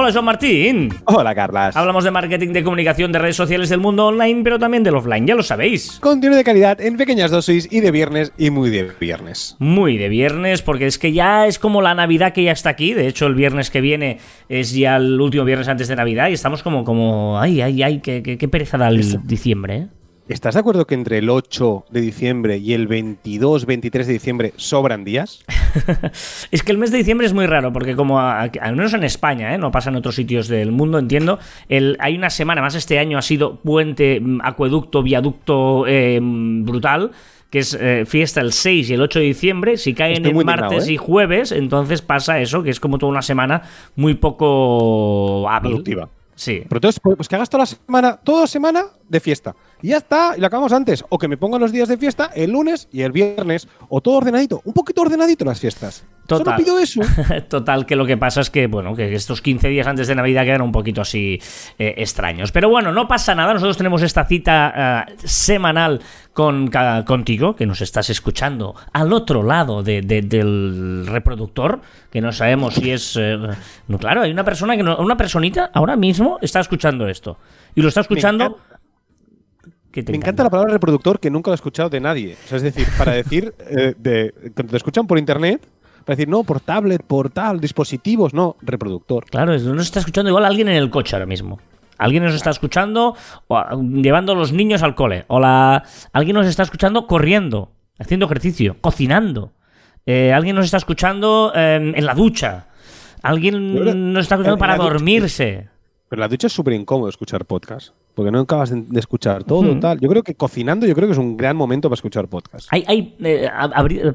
Hola, Joan Martín. Hola, Carlas. Hablamos de marketing, de comunicación, de redes sociales del mundo online, pero también del offline, ya lo sabéis. Contenido de calidad en pequeñas dosis y de viernes y muy de viernes. Muy de viernes, porque es que ya es como la Navidad que ya está aquí. De hecho, el viernes que viene es ya el último viernes antes de Navidad y estamos como, como, ay, ay, ay, qué, qué, qué pereza da el diciembre, ¿eh? ¿Estás de acuerdo que entre el 8 de diciembre y el 22, 23 de diciembre sobran días? es que el mes de diciembre es muy raro, porque como a- al menos en España, ¿eh? no pasa en otros sitios del mundo, entiendo, el, hay una semana más este año ha sido puente, mm, acueducto, viaducto eh, mm, brutal. Que es eh, fiesta el 6 y el 8 de diciembre. Si caen Estoy muy martes ¿eh? y jueves, entonces pasa eso, que es como toda una semana muy poco hábil. Productiva. Sí. Pero entonces, pues pues que hagas toda la semana, toda semana de fiesta. Y ya está, y lo acabamos antes. O que me pongan los días de fiesta el lunes y el viernes. O todo ordenadito. Un poquito ordenadito las fiestas. Total. Solo pido eso. Total, que lo que pasa es que, bueno, que estos 15 días antes de Navidad quedan un poquito así eh, extraños. Pero bueno, no pasa nada. Nosotros tenemos esta cita eh, semanal con, ca- contigo, que nos estás escuchando al otro lado de- de- del reproductor, que no sabemos si es. eh, no, claro, hay una persona que no- una personita ahora mismo está escuchando esto. Y lo está escuchando. ¿Qué te Me encanta la palabra reproductor que nunca lo he escuchado de nadie. O sea, es decir, para decir, eh, de, cuando te escuchan por internet, para decir, no, por tablet, por tal, dispositivos, no, reproductor. Claro, nos está escuchando igual alguien en el coche ahora mismo. Alguien nos está escuchando o, a- llevando a los niños al cole. O la, alguien nos está escuchando corriendo, haciendo ejercicio, cocinando. Eh, alguien nos está escuchando eh, en la ducha. Alguien nos está escuchando para dormirse. Pero la ducha es súper incómodo escuchar podcast. Porque no acabas de, escuchar todo, tal. Yo creo que cocinando, yo creo que es un gran momento para escuchar podcast. Hay, hay, eh,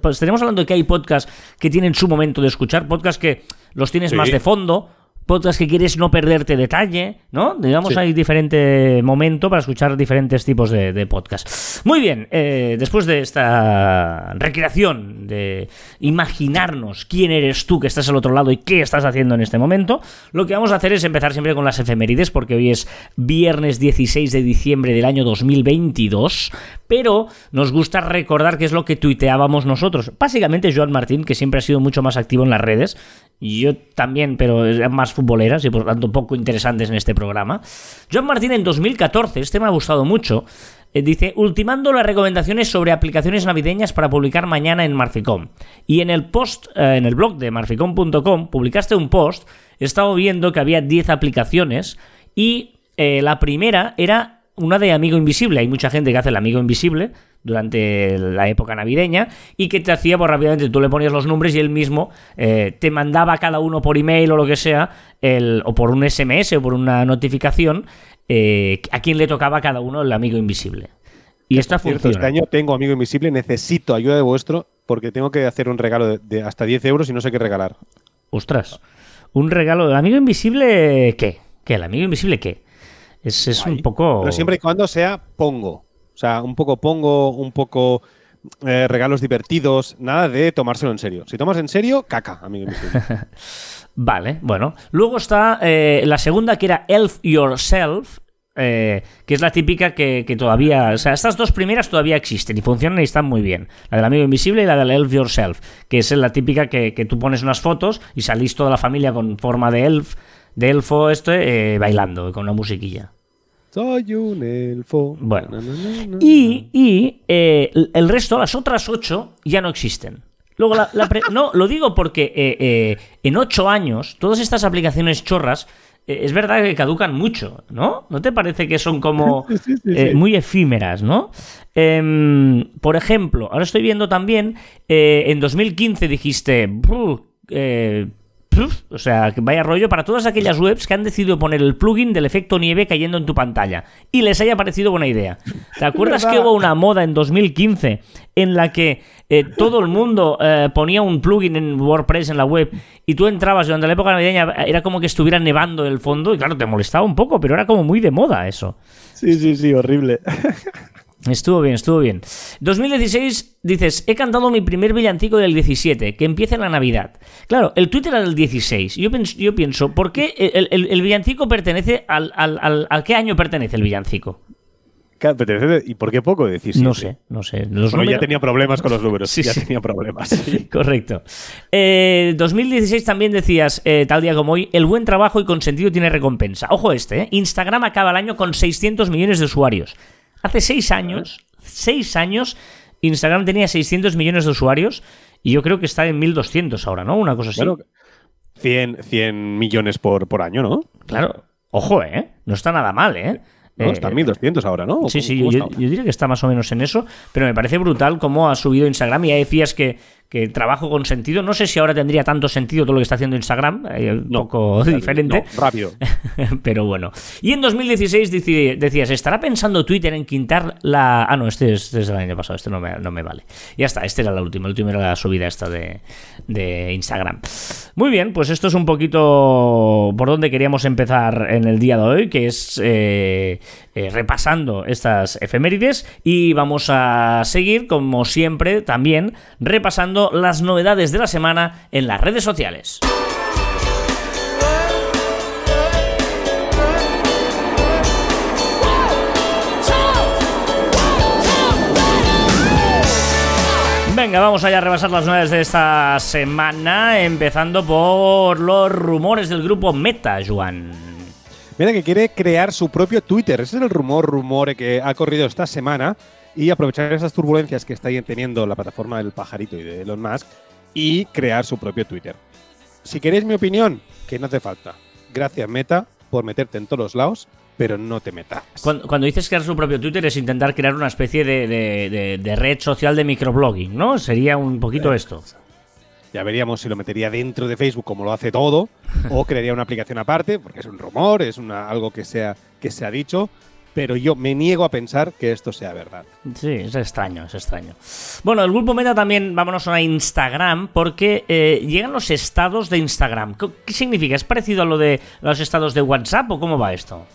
pues tenemos hablando de que hay podcasts que tienen su momento de escuchar, podcasts que los tienes Sí. más de fondo, podcasts que quieres no perderte detalle, ¿no? Digamos, Sí. hay diferente momento para escuchar diferentes tipos de, de podcasts. Muy bien, eh, después de esta recreación de imaginarnos quién eres tú que estás al otro lado y qué estás haciendo en este momento, lo que vamos a hacer es empezar siempre con las efemérides, porque hoy es viernes 16 de diciembre del año 2022, pero nos gusta recordar qué es lo que tuiteábamos nosotros. Básicamente Joan Martín, que siempre ha sido mucho más activo en las redes, y yo también, pero eran más futboleras y por lo tanto poco interesantes en este programa. Joan Martín en 2014, este me ha gustado mucho, eh, dice, ultimando las recomendaciones sobre aplicaciones navideñas para publicar mañana en Marficom. Y en el post, eh, en el blog de marficom.com, publicaste un post, he estado viendo que había 10 aplicaciones y eh, la primera era una de Amigo Invisible. Hay mucha gente que hace el Amigo Invisible durante la época navideña y que te hacía, pues rápidamente tú le ponías los nombres y él mismo eh, te mandaba a cada uno por email o lo que sea, el, o por un SMS o por una notificación, eh, a quién le tocaba a cada uno el Amigo Invisible. Y esta Cierto, este año tengo amigo invisible, necesito ayuda de vuestro porque tengo que hacer un regalo de, de hasta 10 euros y no sé qué regalar. Ostras. Un regalo del Amigo Invisible, ¿qué? ¿Qué? ¿El Amigo Invisible qué? Es, es un poco... Pero siempre y cuando sea pongo. O sea, un poco pongo, un poco eh, regalos divertidos, nada de tomárselo en serio. Si tomas en serio, caca, amigo invisible. Vale, bueno. Luego está eh, la segunda que era Elf Yourself, eh, que es la típica que, que todavía... O sea, estas dos primeras todavía existen y funcionan y están muy bien. La del amigo invisible y la del Elf Yourself, que es la típica que, que tú pones unas fotos y salís toda la familia con forma de elf, de elfo este, eh, bailando con una musiquilla. Soy un elfo. Bueno. Na, na, na, na. Y, y, eh, el resto, las otras ocho, ya no existen. Luego, la, la pre- no, lo digo porque eh, eh, en ocho años, todas estas aplicaciones chorras, es verdad que caducan mucho, ¿no? ¿No te parece que son como Sí, sí, sí, sí. muy efímeras, ¿no? Em, por ejemplo, ahora estoy viendo también, en 2015 dijiste, o sea, que vaya rollo para todas aquellas webs que han decidido poner el plugin del efecto nieve cayendo en tu pantalla y les haya parecido buena idea. ¿Te acuerdas que hubo una moda en 2015 en la que eh, todo el mundo eh, ponía un plugin en WordPress en la web y tú entrabas durante la época navideña era como que estuviera nevando el fondo y claro, te molestaba un poco, pero era como muy de moda eso. Sí, sí, sí, horrible. Estuvo bien, estuvo bien. 2016 dices, he cantado mi primer villancico del 17, que empieza en la Navidad. Claro, el Twitter era del 16. Yo pienso, yo pienso ¿por qué el, el- el villancico pertenece al, al, al- ¿A qué año pertenece el villancico? ¿Y por qué poco decir No sé, no sé. Los Bueno, ya tenía problemas con los números. Sí, ya sí. tenía problemas. sí. Correcto. Eh, 2016 también decías, eh, tal día como hoy, el buen trabajo y consentido tiene recompensa. Ojo este, ¿eh? Instagram acaba el año con 600 millones de usuarios. Hace seis años, seis años, Instagram tenía 600 millones de usuarios y yo creo que está en 1200 ahora, ¿no? Una cosa así. Bueno, 100, 100 millones por, por año, ¿no? Claro. Ojo, ¿eh? No está nada mal, ¿eh? No, Eh, está en 1200 ahora, ¿no? ¿O Sí, sí, yo, yo diría que está más o menos en eso, pero me parece brutal cómo ha subido Instagram y ya decías que, que trabajo con sentido. No sé si ahora tendría tanto sentido todo lo que está haciendo Instagram, eh, un No, poco diferente, No, rápido. pero bueno. Y en 2016 dici- decías, ¿estará pensando Twitter en quitar la... Ah, no, este es desde el año pasado, este no me, no me vale. Ya está, este era la última, el último era la subida esta de, de Instagram. Muy bien, pues esto es un poquito por donde queríamos empezar en el día de hoy, que es eh, eh, repasando estas efemérides y vamos a seguir, como siempre, también repasando las novedades de la semana en las redes sociales. Venga, vamos allá a repasar las novedades de esta semana, empezando por los rumores del grupo Meta, Juan. Mira que quiere crear su propio Twitter. Ese es el rumor, rumor que ha corrido esta semana. Y aprovechar esas turbulencias que está teniendo la plataforma del pajarito y de Elon Musk y crear su propio Twitter. Si queréis mi opinión, que no hace falta. Gracias, Meta, por meterte en todos los lados, pero no te metas. Cuando, cuando dices crear su propio Twitter es intentar crear una especie de, de- de- de red social de microblogging, ¿no? Sería un poquito esto. Ya veríamos si lo metería dentro de Facebook como lo hace todo, o crearía una aplicación aparte, porque es un rumor, es una, algo que, sea, que se ha dicho, pero yo me niego a pensar que esto sea verdad. Sí, es extraño, es extraño. Bueno, el grupo Meta también, vámonos a Instagram, porque eh, llegan los estados de Instagram. ¿Qué, significa? ¿Es parecido a lo de los estados de WhatsApp o cómo va esto?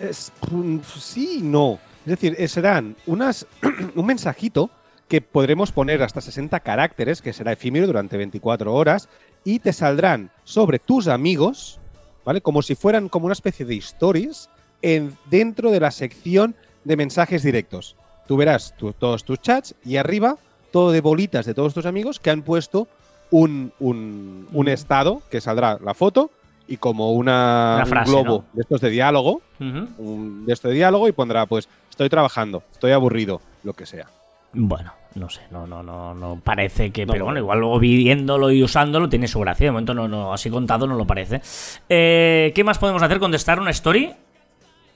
Es, mm, sí y no. Es decir, eh, serán unas, un mensajito que podremos poner hasta 60 caracteres, que será efímero durante 24 horas, y te saldrán sobre tus amigos, ¿vale? Como si fueran como una especie de stories en, dentro de la sección de mensajes directos. Tú verás tu- todos tus chats y arriba todo de bolitas de todos tus amigos que han puesto un, un- un Mm. estado que saldrá la foto y como una, Una un globo ¿no? de estos de diálogo un de esto de diálogo y pondrá, pues, estoy trabajando, estoy aburrido, lo que sea. Bueno, no sé, no, no, no, no parece que. No, pero no. bueno, igual luego viéndolo y usándolo tiene su gracia. De momento no, no, así contado no lo parece. Eh, ¿Qué más podemos hacer? ¿Contestar una story?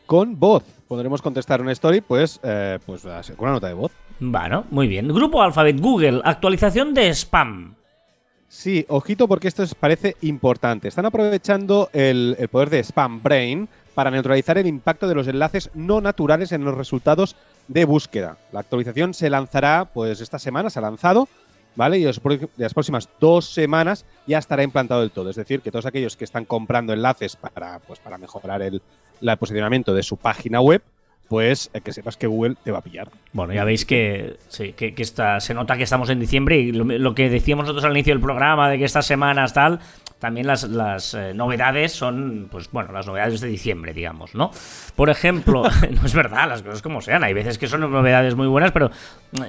Con voz. Podremos contestar una story, pues, eh, pues con una nota de voz. Bueno, muy bien. Grupo Alphabet, Google, actualización de spam. Sí, ojito porque esto es- parece importante. Están aprovechando el, el poder de Spam Brain para neutralizar el impacto de los enlaces no naturales en los resultados de búsqueda. La actualización se lanzará, pues esta semana se ha lanzado, ¿vale? Y de las próximas dos semanas ya estará implantado del todo. Es decir, que todos aquellos que están comprando enlaces para, pues, para mejorar el, el posicionamiento de su página web, pues eh, que sepas que Google te va a pillar. Bueno, ya veis que, sí, que, se nota que estamos en diciembre y lo, lo que decíamos nosotros al inicio del programa de que estas semanas tal, también las, las, eh, novedades son, pues bueno, las novedades de diciembre, digamos, ¿no? Por ejemplo, no es verdad, las cosas como sean, hay veces que son novedades muy buenas, pero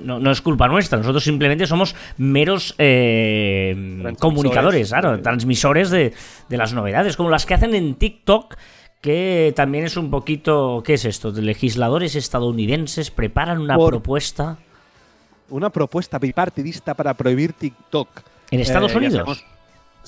no, no es culpa nuestra, nosotros simplemente somos meros eh, comunicadores, claro, transmisores de, de las novedades, como las que hacen en TikTok que también es un poquito, ¿qué es esto? Legisladores estadounidenses preparan una Por- propuesta Una propuesta bipartidista para prohibir TikTok. en Estados Eh, Unidos.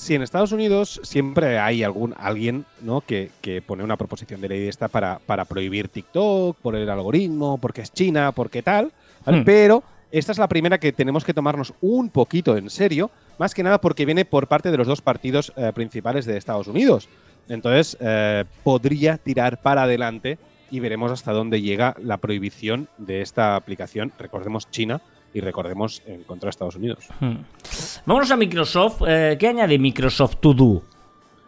Sí, en Estados Unidos siempre hay algún alguien ¿no? que, que pone una proposición de ley de esta para, para prohibir TikTok, por el algoritmo, porque es China, porque tal. ¿vale? Hmm. Pero esta es la primera que tenemos que tomarnos un poquito en serio, más que nada porque viene por parte de los dos partidos eh, principales de Estados Unidos. Entonces, eh, podría tirar para adelante y veremos hasta dónde llega la prohibición de esta aplicación. Recordemos China y recordemos en contra de Estados Unidos. Hmm. Vámonos a Microsoft. Eh, ¿Qué añade Microsoft To Do?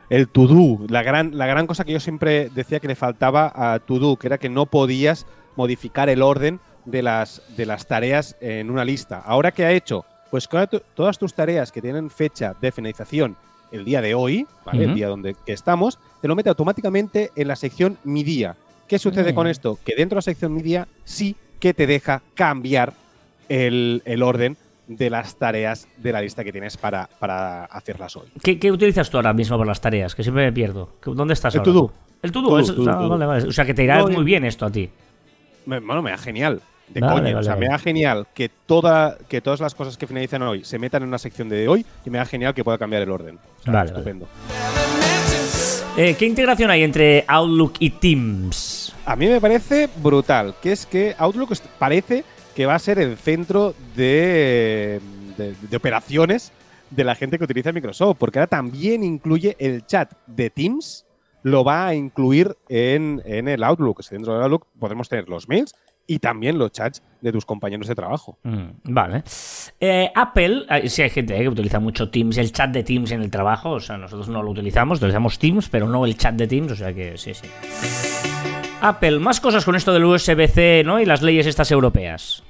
El to-do, la gran, la gran cosa que yo siempre decía que le faltaba a to-do, que era que no podías modificar el orden de las, de las tareas en una lista. Ahora, ¿qué ha hecho? Pues que todas tus tareas que tienen fecha de finalización el día de hoy, ¿vale? El día donde que estamos, te lo mete automáticamente en la sección Mi Día. ¿Qué ¿Qué sucede con esto? Que dentro de la sección media sí que te deja cambiar el, el orden de las tareas de la lista que tienes para, para hacerlas hoy. ¿Qué, qué utilizas tú ahora mismo para las tareas? Que siempre me pierdo. ¿Qué- ¿Dónde estás El ahora? to-do. tú? El to-do. Eso- to-do, ah, to-do. vale, vale. O sea, que te irá No, muy yo- bien esto a ti. Me- Bueno, me da genial. De Vale, vale, o sea, me da genial que, toda, que todas las cosas que finalizan hoy se metan en una sección de hoy y me da genial que pueda cambiar el orden. O sea, Vale, estupendo. Eh, ¿Qué integración hay entre Outlook y Teams? A mí me parece brutal, que es que Outlook parece que va a ser el centro de, de- operaciones de la gente que utiliza Microsoft, porque ahora también incluye el chat de Teams, lo va a incluir en, en el Outlook. O sea, dentro del Outlook podemos tener los mails y también los chats de tus compañeros de trabajo. Mm, vale. Eh, Apple, eh, sí hay gente eh, que utiliza mucho Teams, el chat de Teams en el trabajo, o sea, nosotros no lo utilizamos, utilizamos Teams, pero no el chat de Teams, o sea que sí, sí. Apple, más cosas con esto del USB-C, ¿no? Y las leyes estas europeas.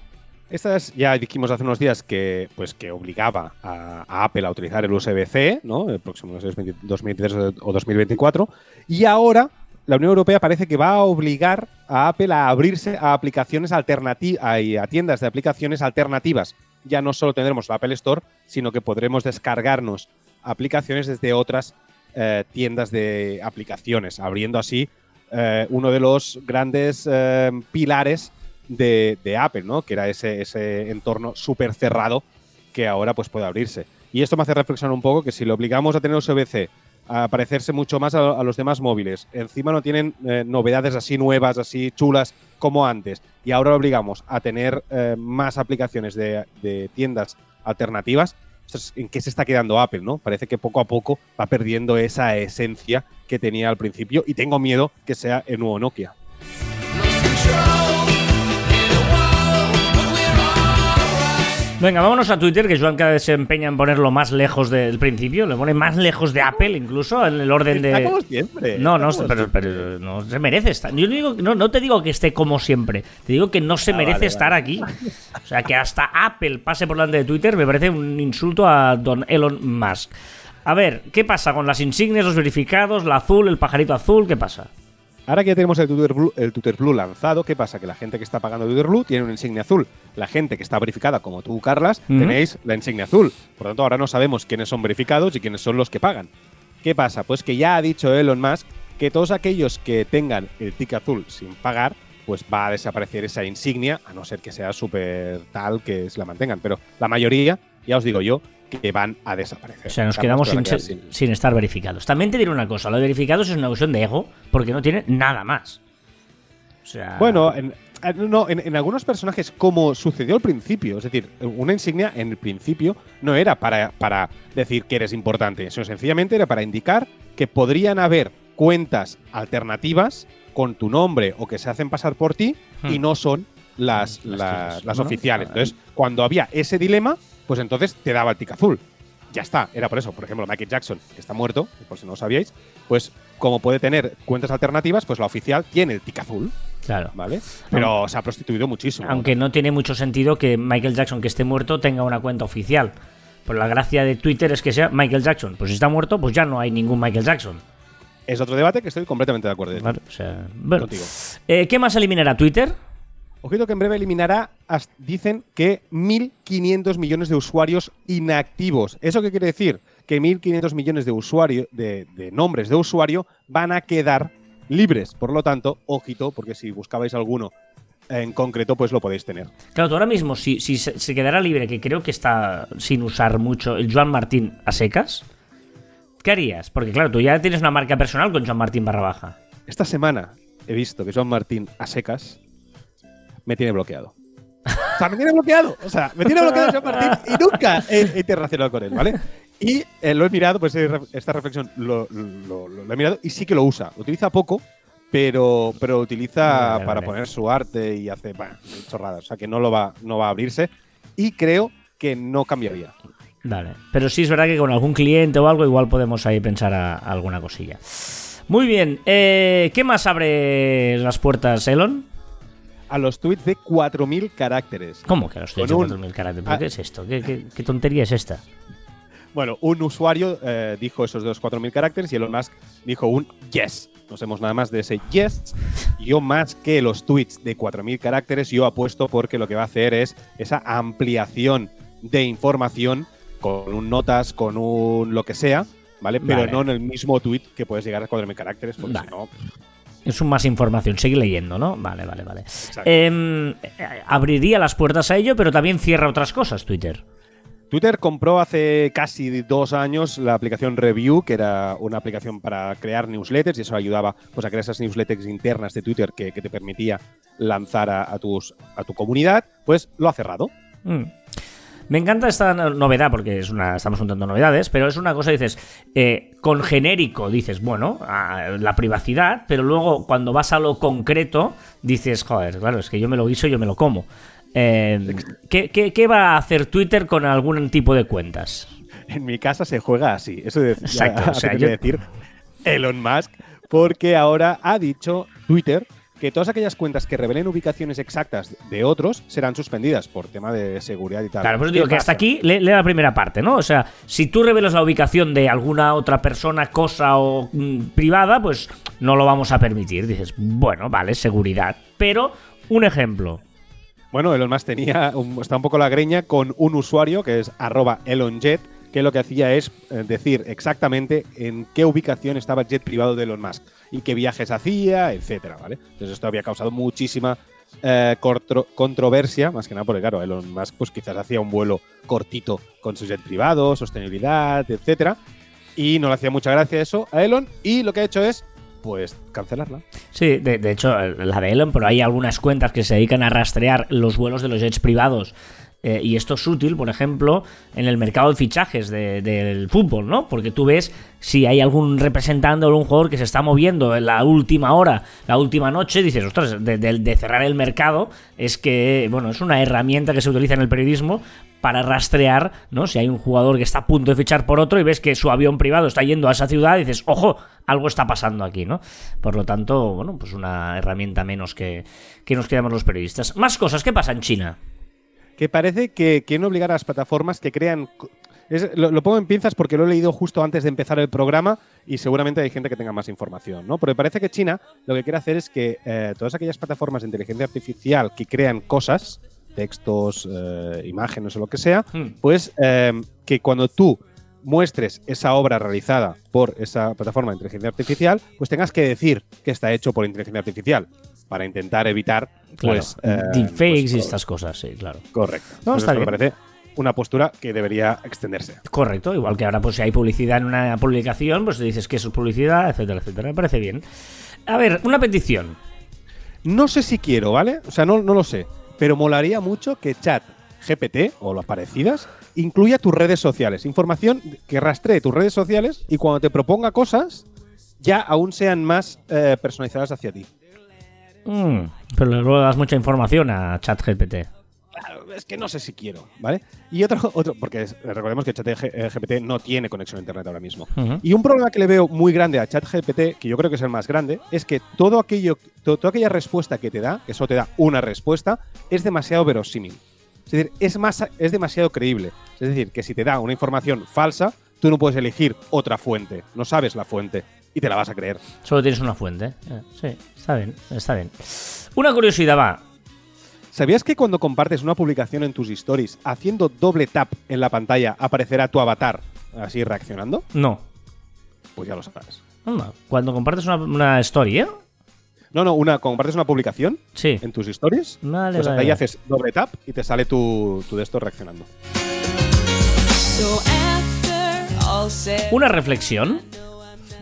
Estas ya dijimos hace unos días que, pues, que obligaba a, Apple a utilizar el USB-C, ¿no? El próximo no sé, es 20 2023 o 2024. Y ahora la Unión Europea parece que va a obligar a Apple a abrirse a aplicaciones alternativas, a tiendas de aplicaciones alternativas. Ya no solo tendremos la Apple Store, sino que podremos descargarnos aplicaciones desde otras eh, tiendas de aplicaciones, abriendo así eh, uno de los grandes eh, pilares de, Apple, ¿no? Que era ese, entorno súper cerrado que ahora pues puede abrirse. Y esto me hace reflexionar un poco que si lo obligamos a tener USB-C, a parecerse mucho más a, los demás móviles, encima no tienen eh, novedades así nuevas, así chulas como antes, y ahora lo obligamos a tener más aplicaciones de, tiendas alternativas, ¿en qué se está quedando Apple, no? Parece que poco a poco va perdiendo esa esencia que tenía al principio y tengo miedo que sea el nuevo Nokia. Venga, vámonos a Twitter, que Joan cada vez se empeña en ponerlo más lejos del principio, le pone más lejos de Apple incluso, en el orden Está de... como siempre. No, no, pero, no se merece estar. Yo no, digo, no, no te digo que esté como siempre, te digo que no se Ah, merece vale, estar vale. aquí. O sea, que hasta Apple pase por delante de Twitter me parece un insulto a don Elon Musk. A ver, ¿qué pasa con las insignias, los verificados, la azul, el pajarito azul? ¿Qué pasa? Ahora que ya tenemos el Twitter, Blue, el Blue lanzado, ¿qué pasa? Que la gente que está pagando Twitter Blue tiene una insignia azul. La gente que está verificada, como tú, Carlas, tenéis la insignia azul. Por lo tanto, ahora no sabemos quiénes son verificados y quiénes son los que pagan. ¿Qué pasa? Pues que ya ha dicho Elon Musk que todos aquellos que tengan el tick azul sin pagar, pues va a desaparecer esa insignia, a no ser que sea súper tal que se la mantengan. Pero la mayoría, ya os digo yo, que van a desaparecer. O sea, nos quedamos sin, estar verificados. También te diré una cosa, lo de verificados es una cuestión de ego, porque no tiene nada más. O sea... Bueno, en, no, en, en algunos personajes, como sucedió al principio, es decir, una insignia en el principio no era para, para decir que eres importante, sino sencillamente era para indicar que podrían haber cuentas alternativas con tu nombre o que se hacen pasar por ti y Hmm. no son las, Las oficiales. Entonces, cuando había ese dilema, pues entonces te daba el tic azul. Ya está, era por eso. Por ejemplo, Michael Jackson, que está muerto, por si no lo sabíais, pues como puede tener cuentas alternativas, pues la oficial tiene el tic azul. Claro. ¿vale? Pero se ha prostituido muchísimo. Aunque no tiene mucho sentido que Michael Jackson, que esté muerto, tenga una cuenta oficial. Pues la gracia de Twitter es que sea Michael Jackson. Pues si está muerto, pues ya no hay ningún Michael Jackson. Es otro debate que estoy completamente de acuerdo o sea, bueno. Eh, ¿Qué más eliminará Twitter? Ojito que en breve eliminará, dicen que 1.500 millones de usuarios inactivos. ¿Eso qué quiere decir? Que 1.500 millones de usuarios, de, de nombres de usuario, van a quedar libres. Por lo tanto, ojito, porque si buscabais alguno en concreto, pues lo podéis tener. Claro, tú ahora mismo, si, si se, se quedara libre, que creo que está sin usar mucho, el Joan Martín a secas, ¿qué harías? Porque claro, tú ya tienes una marca personal con Joan Martín barra baja. Esta semana he visto que Joan Martín a secas me tiene bloqueado. O sea, me tiene bloqueado. O sea, me tiene bloqueado Joan Martín y nunca he, he interaccionado con él, ¿vale? Y eh, lo he mirado, pues eh, esta reflexión lo, lo- lo- lo he mirado y sí que lo usa. Lo utiliza poco, pero, pero utiliza Vale, para vale. poner su arte y hace bah, chorradas. O sea, que no lo va, no va a abrirse. Y creo que no cambiaría. Vale. Pero sí es verdad que con algún cliente o algo, igual podemos ahí pensar a, a alguna cosilla. Muy bien. eh, ¿Qué más abre las puertas, Elon? A los tweets de 4.000 caracteres. ¿Cómo que los Con de un- 4.000 caracteres? ¿Pero Ah. qué es esto? ¿Qué, qué- qué tontería es esta? Bueno, un usuario eh, dijo esos de los 4.000 caracteres y Elon Musk dijo un yes. No sabemos nada más de ese yes. Yo más que los tweets de 4.000 caracteres, yo apuesto porque lo que va a hacer es esa ampliación de información con un notas, con un lo que sea, ¿vale? Pero Vale. no en el mismo tweet que puedes llegar a 4.000 caracteres, porque Vale. si no... Es un más información, sigue leyendo, ¿no? Vale, vale, vale. Em, eh, abriría las puertas a ello, pero también cierra otras cosas, Twitter. Twitter compró hace casi dos años la aplicación Review, que era una aplicación para crear newsletters y eso ayudaba pues, a crear esas newsletters internas de Twitter que, que te permitía lanzar a, a tus, a tu comunidad. Pues lo ha cerrado. Mm. Me encanta esta no- novedad, porque es una, estamos juntando novedades, pero es una cosa, dices, eh, con genérico dices, bueno, a- la privacidad, pero luego cuando vas a lo concreto, dices, joder, claro, es que yo me lo guiso y yo me lo como. Eh, ¿qué, qué, qué va a hacer Twitter con algún tipo de cuentas? En mi casa se juega así. Eso de, Exacto, ya o sea, yo- decir Elon Musk, porque ahora ha dicho Twitter que todas aquellas cuentas que revelen ubicaciones exactas de otros serán suspendidas por tema de seguridad y tal. Claro, ¿Qué digo que hasta aquí lee, lee la primera parte, ¿no? O sea, si tú revelas la ubicación de alguna otra persona, cosa o mm, privada, pues no lo vamos a permitir. Dices, bueno, vale, seguridad. Pero, un ejemplo. Bueno, Elon Musk tenía, un- está un poco la greña con un usuario que es arroba ElonJet, que lo que hacía es eh, decir exactamente en qué ubicación estaba el jet privado de Elon Musk y qué viajes hacía, etcétera, ¿vale? Entonces esto había causado muchísima eh, controversia, más que nada porque, claro, Elon Musk pues quizás hacía un vuelo cortito con su jet privado, sostenibilidad, etcétera, y no le hacía mucha gracia eso a Elon, y lo que ha hecho es, pues, cancelarla. Sí, de hecho, la de Elon, pero hay algunas cuentas que se dedican a rastrear los vuelos de los jets privados. Eh, y esto es útil, por ejemplo, en el mercado de fichajes de- del fútbol, ¿no? Porque tú ves si hay algún representante o algún jugador que se está moviendo en la última hora, la última noche, dices, ostras, de, de- cerrar el mercado es que, bueno, es una herramienta que se utiliza en el periodismo para rastrear, ¿no? Si hay un jugador que está a punto de fichar por otro y ves que su avión privado está yendo a esa ciudad, dices, ojo, algo está pasando aquí, ¿no? Por lo tanto, bueno, pues una herramienta menos que, que nos quedamos los periodistas. Más cosas, ¿qué pasa en China? Que parece que quieren obligar a las plataformas que crean. co- es- lo, lo pongo en pinzas porque lo he leído justo antes de empezar el programa y seguramente hay gente que tenga más información, ¿no? Porque parece que China lo que quiere hacer es que eh, todas aquellas plataformas de inteligencia artificial que crean cosas, textos, eh, imágenes o lo que sea, Hmm. pues eh, que cuando tú muestres esa obra realizada por esa plataforma de inteligencia artificial, pues tengas que decir que está hecho por inteligencia artificial para intentar evitar Claro, pues, eh, deepfakes pues, y estas cosas, sí, claro. Correcto. No, Pues está esto me bien. parece una postura que debería extenderse. Correcto, igual que ahora pues si hay publicidad en una publicación, pues dices que eso es publicidad, etcétera, etcétera. Me parece bien. A ver, una petición. No sé si quiero, ¿vale? O sea, no, no lo sé. Pero molaría mucho que chat GPT o las parecidas incluya tus redes sociales. Información que rastree tus redes sociales y cuando te proponga cosas ya aún sean más eh, personalizadas hacia ti. Mm, pero luego das mucha información a ChatGPT. Claro, es que no sé si quiero, ¿vale? Y otro, otro porque recordemos que ChatGPT no tiene conexión a internet ahora mismo. Y un problema que le veo muy grande a ChatGPT, que yo creo que es el más grande, es que todo aquello, to- toda aquella respuesta que te da, que solo te da una respuesta, es demasiado verosímil. Es decir, es, más, es demasiado creíble. Es decir, que si te da una información falsa, tú no puedes elegir otra fuente. No sabes la fuente y te la vas a creer. Solo tienes una fuente. Eh, Sí, está bien, está bien. Una curiosidad va. ¿Sabías que cuando compartes una publicación en tus stories, haciendo doble tap en la pantalla, aparecerá tu avatar así reaccionando? No. Pues ya lo sabes. Anda, Cuando compartes una, una story, ¿eh? No, no, una, compartes una publicación Sí. en tus stories, Vale, pues vale, ahí haces doble tap y te sale tu, tu de esto reaccionando. Una reflexión.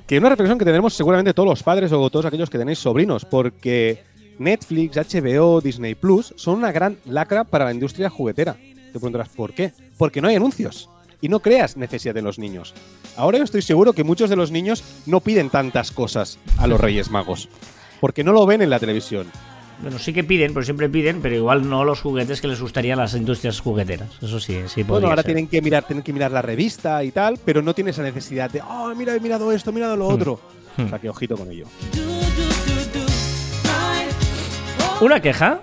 Que una reflexión que tendremos seguramente todos los padres o todos aquellos que tenéis sobrinos, porque Netflix, HBO, Disney Plus son una gran lacra para la industria juguetera. Te preguntarás, ¿por qué? Porque no hay anuncios y no creas necesidad de los niños. Ahora yo estoy seguro que muchos de los niños no piden tantas cosas a los Reyes Magos, porque no lo ven en la televisión. Bueno, sí que piden, pero siempre piden, pero igual no los juguetes que les gustarían a las industrias jugueteras. Eso sí, sí podría Bueno, ahora ser. tienen que mirar, tienen que mirar la revista y tal, pero no tiene esa necesidad de, oh, mira, he mirado esto, he mirado lo otro. Hmm. O sea, que ojito con ello. right. Una queja.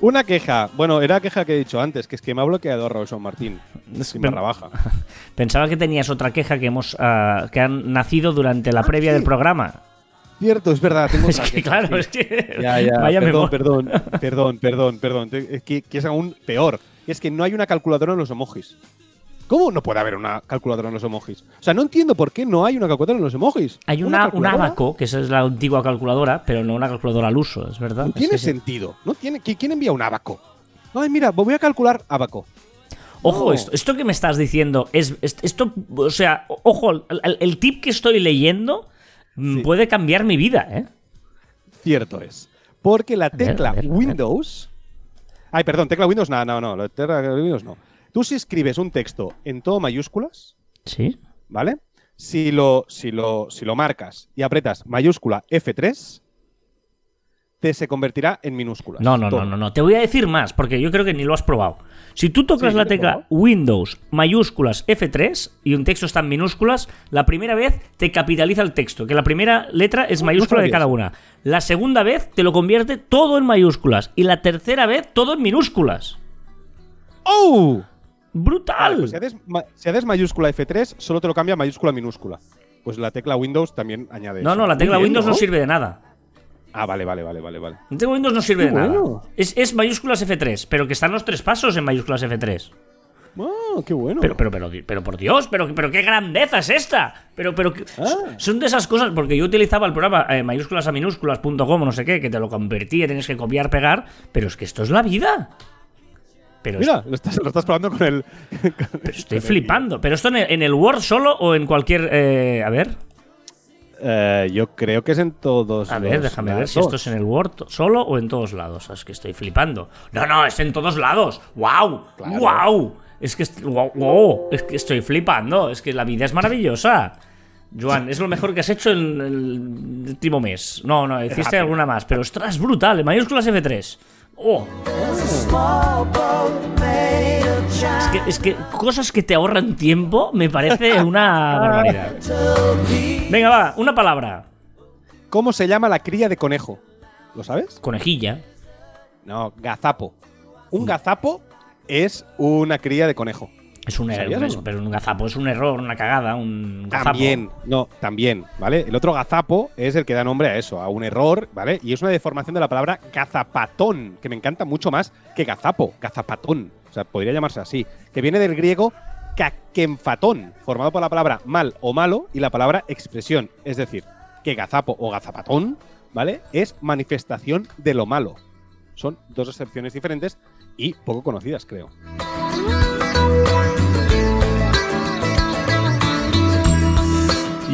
Una queja. Bueno, era la queja que he dicho antes, que es que me ha bloqueado Robson Martín. Sin barra baja. Pensaba que tenías otra queja que hemos ah, que han nacido durante la previa sí. del programa. Cierto, es verdad. Tengo Es que claro, sí. es que Ya, ya, vaya perdón, perdón, perdón, perdón, perdón. Es que, que es aún peor. Es que no hay una calculadora en los emojis. ¿Cómo no puede haber una calculadora en los emojis? O sea, no entiendo por qué no hay una calculadora en los emojis. Hay una, un calculadora? abaco, que esa es la antigua calculadora, pero no una calculadora al uso, es verdad. No Es tiene sí. sentido. No tiene, ¿qui- ¿Quién envía un abaco? Ay, mira, voy a calcular abaco. Ojo, No. esto, esto que me estás diciendo es, es- esto, o sea, ojo, el, tip que estoy leyendo Sí. puede cambiar mi vida, ¿eh? Cierto es. Porque la tecla ver, ver. Windows. Ay, perdón, tecla Windows, no, no, no. La tecla Windows no. Tú si escribes un texto en todo mayúsculas, Sí. ¿vale? Si lo, si lo, si lo marcas y apretas mayúscula F3, se convertirá en minúsculas. No, no, Todo. no, no, no. Te voy a decir más, porque yo creo que ni lo has probado. Si tú tocas Sí, la tecla. Windows mayúsculas F3 y un texto está en minúsculas, la primera vez te capitaliza el texto, que la primera letra es No, mayúscula no de cada una. La segunda vez te lo convierte todo en mayúsculas y la tercera vez todo en minúsculas. ¡Oh! Vale, ¡Brutal! pues si, haces, ma- si haces mayúscula F3, solo te lo cambia a mayúscula minúscula. Pues la tecla Windows también añade no, eso. no, la tecla bien, Windows no sirve de nada. Ah, vale, vale, vale, vale, vale. Windows no sirve Qué de nada. Es, es mayúsculas F3, pero que están los tres pasos en mayúsculas F3. Ah, qué bueno. Pero, pero, pero, pero por Dios, pero, pero qué grandeza es esta. Pero, pero, Ah. son de esas cosas, porque yo utilizaba el programa eh, mayúsculas a minúsculas.com, no sé qué, que te lo convertía, tienes que copiar, pegar, pero es que esto es la vida. Pero, es- Mira, lo estás, lo estás probando con el. pero estoy flipando. ¿Pero esto en el, en el Word solo o en cualquier... eh, a ver, Eh, yo creo que es en todos. a ver, los déjame ver si lados. esto es en el Word solo o en todos lados. Es que estoy flipando. No, no, es en todos lados. ¡Wow! Claro. ¡Wow! Es que, wow, es que estoy flipando. Es que la vida es maravillosa. Joan, es lo mejor que has hecho en el último mes. No, no, hiciste alguna más. Pero ostras, brutal. En mayúsculas F3. ¡Oh! Es que, es que cosas que te ahorran tiempo me parece una barbaridad. Venga, va, una palabra. ¿Cómo se llama la cría de conejo? ¿Lo sabes? Conejilla. No, gazapo. Un gazapo es una cría de conejo. Es un ¿Sabías error, no? pero un gazapo es un error, una cagada, un gazapo. También, no, también, ¿vale? El otro gazapo es el que da nombre a eso, a un error, ¿vale? Y es una deformación de la palabra gazapatón, que me encanta mucho más que gazapo, gazapatón. O sea, podría llamarse así. Que viene del griego kakenfatón, formado por la palabra mal o malo y la palabra expresión. Es decir, que gazapo o gazapatón, ¿vale? Es manifestación de lo malo. Son dos excepciones diferentes y poco conocidas, creo.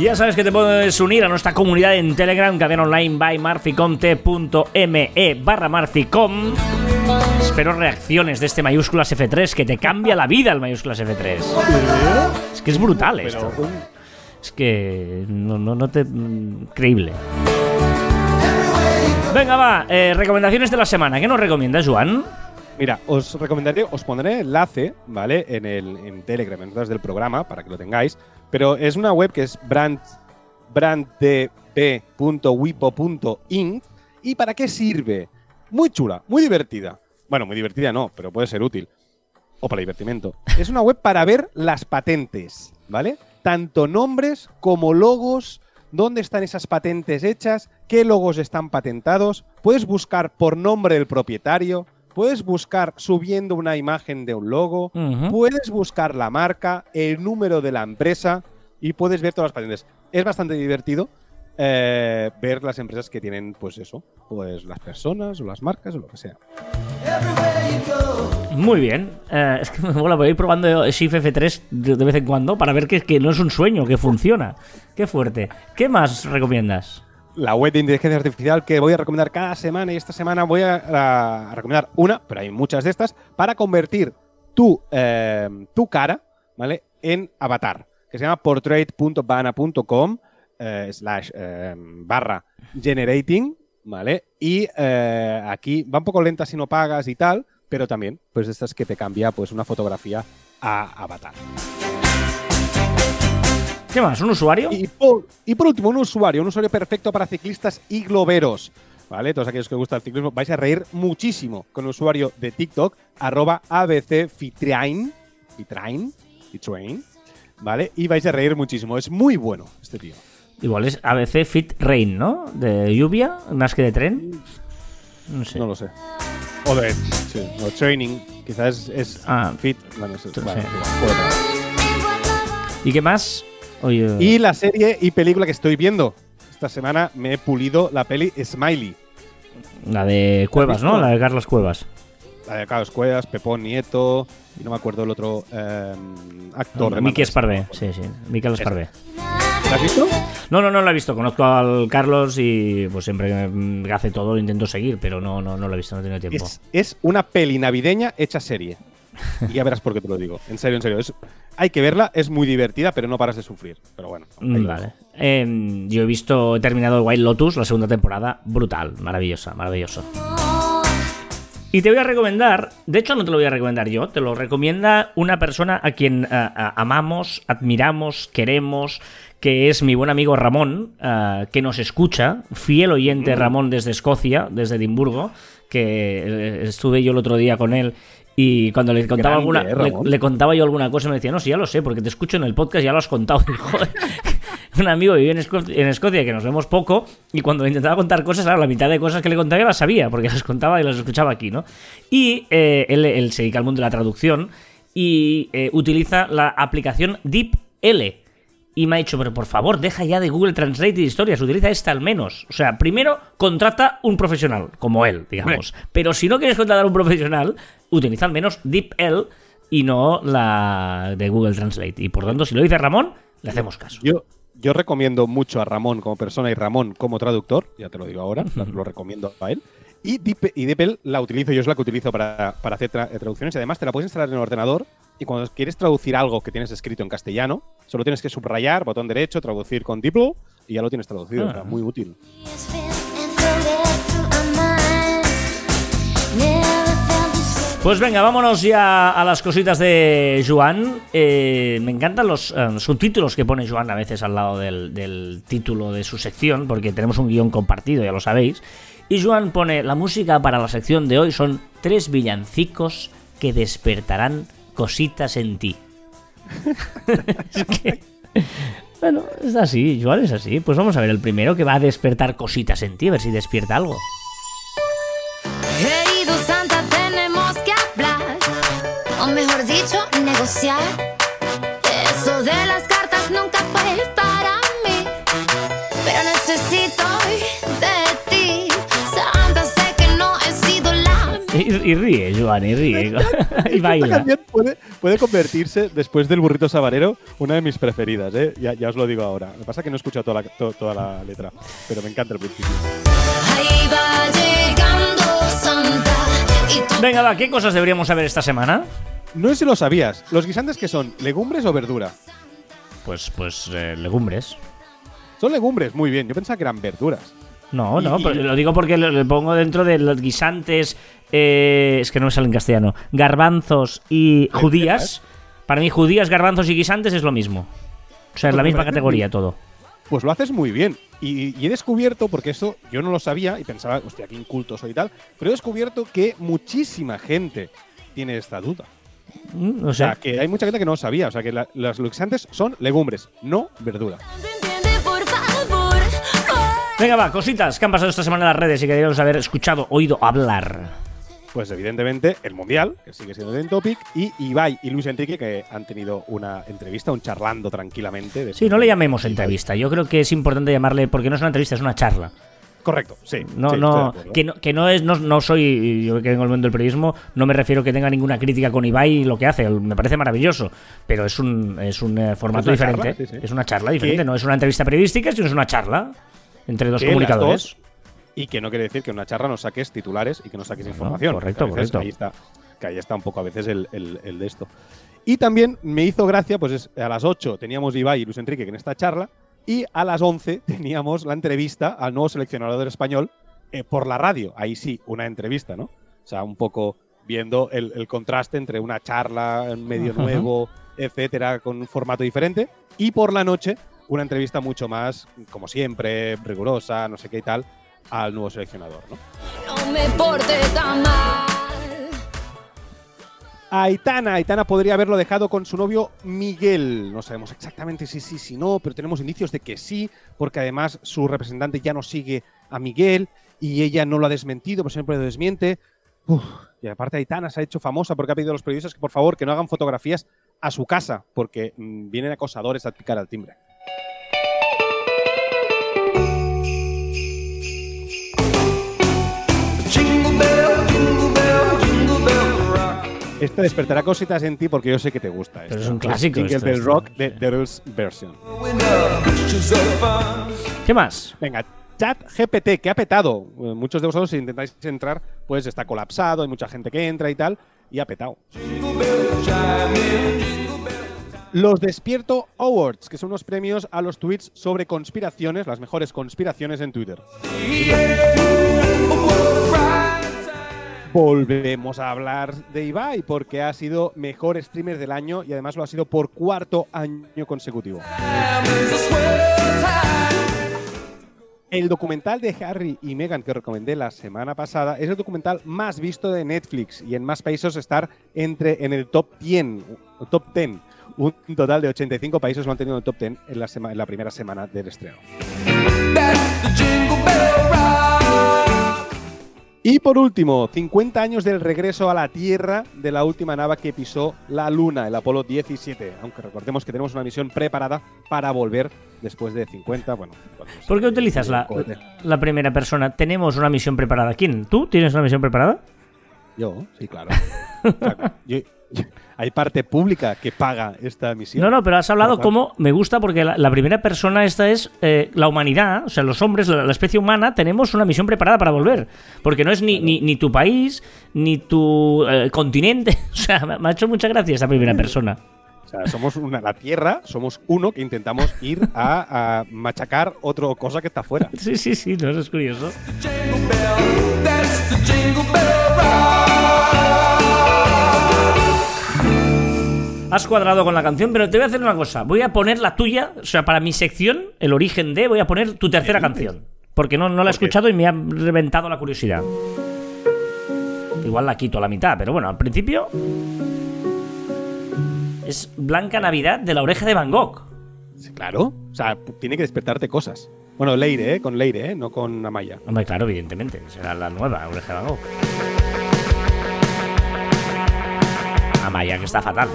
Ya sabes que te puedes unir a nuestra comunidad en Telegram, cadena online by marficom.t.me barra marficom. Espero reacciones de este mayúsculas F3 que te cambia la vida el mayúsculas F3. Es que es brutal esto. Es que no, no, no te... Increíble. Venga, va. eh, recomendaciones de la semana. ¿Qué nos recomiendas, Juan? Mira, os recomendaré, os pondré enlace, ¿vale? En el Telegram, en del programa, para que lo tengáis. Pero es una web que es brand, branddp.wipo.inc. ¿Y para qué sirve? Muy chula, muy divertida. Bueno, muy divertida no, pero puede ser útil. O para divertimento. Es una web para ver las patentes, ¿vale? Tanto nombres como logos, dónde están esas patentes hechas, qué logos están patentados. Puedes buscar por nombre del propietario, puedes buscar subiendo una imagen de un logo, puedes buscar la marca, el número de la empresa y puedes ver todas las patentes. Es bastante divertido eh, ver las empresas que tienen, pues eso, pues las personas o las marcas o lo que sea. Muy bien. Eh, es que me mola, voy a ir probando Shift F3 de, de vez en cuando para ver que, que no es un sueño, que funciona. Qué fuerte. ¿Qué más recomiendas? La web de inteligencia artificial que voy a recomendar cada semana y esta semana voy a, recomendar una, pero hay muchas de estas, para convertir tu, eh, cara ¿vale? en avatar, que se llama portrait.bana.com eh, slash eh, barra generating, ¿vale? Y eh, aquí va un poco lenta si no pagas y tal, pero también, pues estas que te cambia pues una fotografía a avatar. ¿Qué más? ¿Un usuario? Y por, y por último, un usuario, un usuario perfecto para ciclistas y globeros. ¿vale? Todos aquellos que os gusta el ciclismo, vais a reír muchísimo con el usuario de TikTok, arroba abcfitrain, fitrain, fitrain, ¿vale? Y vais a reír muchísimo. Es muy bueno este tío. Igual es ABC Fit Rain, ¿no? De lluvia, más que de tren. No sé. No lo sé. O de sí, o training, quizás es, es Ah. fit. Bueno, es- Sí. vale, ser. ¿Y qué más? Oye, Y la serie y película que estoy viendo. Esta semana me he pulido la peli Smiley. la de Cuevas, ¿no? La de Carlos Cuevas. La de Carlos Cuevas, Pepón Nieto, y no me acuerdo el otro eh, actor. de Miki. Esparvé, sí, sí. Miquel Esparvé. ¿La has visto? No, no, no lo he visto. Conozco al Carlos y pues siempre que hace todo lo intento seguir, pero no, no, no lo he visto, no he tenido tiempo. Es, es una peli navideña hecha serie. Y ya verás por qué te lo digo. En serio, en serio. Es- hay que verla, es muy divertida, pero no paras de sufrir. Pero bueno. Mm, Vale. Eh, yo he visto, he terminado White Lotus, la segunda temporada. Brutal, maravillosa, maravilloso. Y te voy a recomendar, de hecho no te lo voy a recomendar yo, te lo recomienda una persona a quien amamos, admiramos, queremos, que es mi buen amigo Ramón, eh, que nos escucha, fiel oyente Ramón desde Escocia, desde Edimburgo, que eh, estuve yo el otro día con él y cuando le contaba Grande, alguna, eh, le, contaba yo alguna cosa me decía, no, sí, ya lo sé, porque te escucho en el podcast, ya lo has contado. Un amigo que vive en, Esco- en Escocia que nos vemos poco y cuando le intentaba contar cosas, claro, la mitad de cosas que le contaba ya las sabía, porque las contaba y las escuchaba aquí, ¿no? Y eh, él, él se dedica al mundo de la traducción y eh, utiliza la aplicación DeepL. Y me ha dicho, pero por favor, deja ya de Google Translate y historias, utiliza esta al menos. O sea, primero contrata un profesional, como él, digamos. Pero si no quieres contratar a un profesional, utiliza al menos DeepL y no la de Google Translate. Y por tanto, si lo dice Ramón, le hacemos caso. Yo, yo recomiendo mucho a Ramón como persona y Ramón como traductor, ya te lo digo ahora, lo recomiendo a él. Y, Deep, y DeepL la utilizo, yo es la que utilizo para, para hacer tra- traducciones y además te la puedes instalar en el ordenador y cuando quieres traducir algo que tienes escrito en castellano, solo tienes que subrayar, botón derecho, traducir con DeepL y ya lo tienes traducido, Ah. o sea, muy útil. Pues venga, vámonos ya a las cositas de Joan. Eh, me encantan los eh, subtítulos que pone Joan a veces al lado del, del título de su sección, porque tenemos un guion compartido, ya lo sabéis. Y Joan pone, la música para la sección de hoy son tres villancicos que despertarán cositas en ti. es que... Bueno, es así, Joan es así. Pues vamos a ver el primero que va a despertar cositas en ti, a ver si despierta algo. Querido Santa, tenemos que hablar, o mejor dicho, negociar. Y, ríe, Joan, y ríe. y baila. puede, puede convertirse, después del burrito sabanero, una de mis preferidas, ¿eh? ya, ya os lo digo ahora. Lo que pasa es que no he escuchado toda la, to- toda la letra, pero me encanta el principio. Ahí va llegando Santa. Y tú Venga, va, ¿qué cosas deberíamos saber esta semana? No sé si lo sabías, ¿los guisantes que son? ¿Legumbres o verdura? Pues, pues, eh, legumbres. Son legumbres, muy bien. Yo pensaba que eran verduras. No, no, y- pero lo digo porque lo, lo pongo dentro de los guisantes. eh, es que no me sale en castellano. Garbanzos y judías. Para mí, judías, garbanzos y guisantes es lo mismo. O sea, es Pues la me misma categoría todo. Pues lo haces muy bien. Y, y he descubierto, porque eso yo no lo sabía y pensaba, hostia, qué inculto soy y tal, pero he descubierto que muchísima gente tiene esta duda. Mm, O O sea, que hay mucha gente que no lo sabía. O sea, que la- los guisantes son legumbres, no verdura. Venga, va, cositas que han pasado esta semana en las redes y que haber escuchado, oído hablar. Pues evidentemente el Mundial, que sigue siendo el topic, y Ibai y Luis Enrique, que han tenido una entrevista, un charlando tranquilamente. de- Sí, no le llamemos entrevista. Yo creo que es importante llamarle, porque no es una entrevista, es una charla. Correcto, sí. No, sí, no, que no, que no es, no, no soy, yo que vengo del mundo del periodismo, no me refiero que tenga ninguna crítica con Ibai y lo que hace, me parece maravilloso, pero es un, es un eh, formato Es diferente, charla, sí, sí. es una charla diferente, no es una entrevista periodística, sino es una charla entre dos comunicadores. dos, y que no quiere decir que en una charla no saques titulares y que no saques información. correcto, correcto. Ahí está, que ahí está un poco a veces el, el- el de esto. Y también me hizo gracia, pues es- a las 8 teníamos Ibai y Luis Enrique en esta charla, y a las 11 teníamos la entrevista al nuevo seleccionador español eh, por la radio. Ahí sí, una entrevista, ¿no? O sea, un poco viendo el, el contraste entre una charla en medio nuevo, etcétera, con un formato diferente, y por la noche una entrevista mucho más, como siempre, rigurosa, no sé qué y tal, al nuevo seleccionador. ¿no? No me porte tan mal. Aitana, Aitana podría haberlo dejado con su novio Miguel. No sabemos exactamente si sí, si no, pero tenemos indicios de que sí, porque además su representante ya no sigue a Miguel y ella no lo ha desmentido, pero siempre lo desmiente. Uf, y aparte Aitana se ha hecho famosa porque ha pedido a los periodistas que por favor que no hagan fotografías a su casa, porque mm, vienen acosadores a picar al timbre. Este despertará cositas en ti porque yo sé que te gusta. Pero esto. es un clásico Jingle esto, Bell esto. Rock de The Rules Version. ¿Qué más? Venga, chat GPT, que ha petado. Eh, Muchos de vosotros, si intentáis entrar, pues está colapsado, hay mucha gente que entra y tal, y ha petado. Los Despierto Awards, que son unos premios a los tweets sobre conspiraciones, las mejores conspiraciones en Twitter. Volvemos a hablar de Ibai porque ha sido mejor streamer del año y además lo ha sido por cuarto año consecutivo. El documental de Harry y Meghan que recomendé la semana pasada es el documental más visto de Netflix y en más países estar entre en el top 10, o top 10. Un total de 85 países lo han tenido en el top 10 en la, en la primera semana del estreno. Y por último, 50 años del regreso a la Tierra de la última nave que pisó la Luna, el Apolo 17. Aunque recordemos que tenemos una misión preparada para volver después de 50. Bueno, ¿Por qué utilizas la, primera persona? Tenemos una misión preparada. ¿Quién? ¿Tú tienes una misión preparada? Yo, sí, claro. Yo- yo- hay parte pública que paga esta misión. No, no, pero has hablado como me gusta porque la, la primera persona esta es eh, la humanidad, o sea, los hombres, la, la especie humana, tenemos una misión preparada para volver. Porque no es ni, ni, ni tu país, ni tu eh, continente. O sea, me, me ha hecho mucha gracia esta primera persona. O sea, somos una, la Tierra, somos uno que intentamos ir a, a machacar otra cosa que está fuera. Sí, sí, sí, no, eso es curioso. Has cuadrado con la canción, pero te voy a hacer una cosa. Voy a poner la tuya, o sea, para mi sección, el origen de, voy a poner tu tercera canción. Porque no, no la he escuchado y me ha reventado la curiosidad. Igual la quito a la mitad, pero bueno, al principio. Es Blanca Navidad de la oreja de Van Gogh. Sí, claro. O sea, tiene que despertarte cosas. Bueno, Leire, ¿eh? Con Leire, ¿eh? No con Amaya. Hombre, claro, evidentemente. Será la nueva oreja de Van Gogh. Amaya, que está fatal.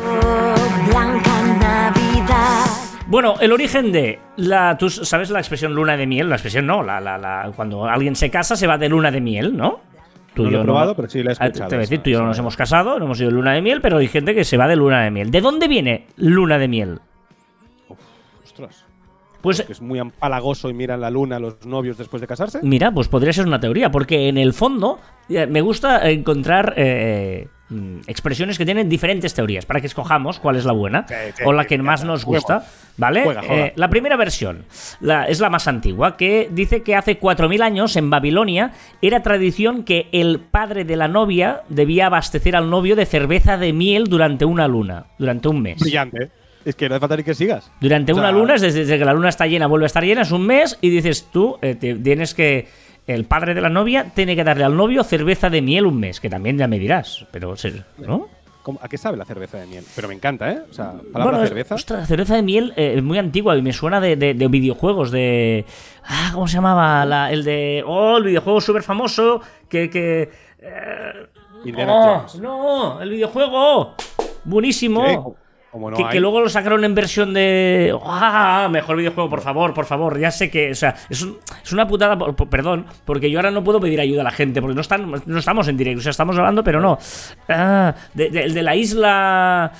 Blanca Navidad. Bueno, el origen de la. ¿Tú sabes la expresión luna de miel? La expresión no, la, la, la- cuando alguien se casa se va de luna de miel, ¿no? Tú No y lo yo he probado, pero sí lo he escuchado Te voy a decir, tú y yo no nos hemos casado, no hemos ido de luna de miel, pero hay gente que se va de luna de miel. ¿De dónde viene luna de miel? Ostras. Pues Que es muy empalagoso y miran la luna los novios después de casarse. Mira, pues podría ser una teoría, porque en el fondo eh, me gusta encontrar eh, mm, expresiones que tienen diferentes teorías para que escojamos cuál es la buena Sí, sí, o la que más nos gusta, ¿vale? Juega. Eh, la primera versión la- es la más antigua, que dice que hace 4.000 años en Babilonia era tradición que el padre de la novia debía abastecer al novio de cerveza de miel durante una luna, durante un mes. Brillante. Es que no hace falta ni que sigas. Durante O sea, una luna, es desde, desde que la luna está llena, vuelve a estar llena, es un mes, y dices tú, eh, te- tienes que. El padre de la novia tiene que darle al novio cerveza de miel un mes, que también ya me dirás, pero. se- ¿No? ¿cómo- ¿A qué sabe la cerveza de miel? Pero me encanta, ¿eh? O sea, palabra Bueno, cerveza. ostras, cerveza de miel eh, es muy antigua y me suena de, de- de videojuegos, de. Ah, ¿cómo se llamaba? La- el de. Oh, el videojuego súper famoso que. que eh, oh, no, el videojuego. Buenísimo. ¿Qué? Como- como no que, hay. que luego lo sacaron en versión de. ¡Ah! Mejor videojuego, por favor, por favor. Ya sé que. O sea, es, un- es una putada. por- por- perdón, porque yo ahora no puedo pedir ayuda a la gente, porque no, están, no estamos en directo. O sea, estamos hablando, pero no. Ah, de, de- el de la isla.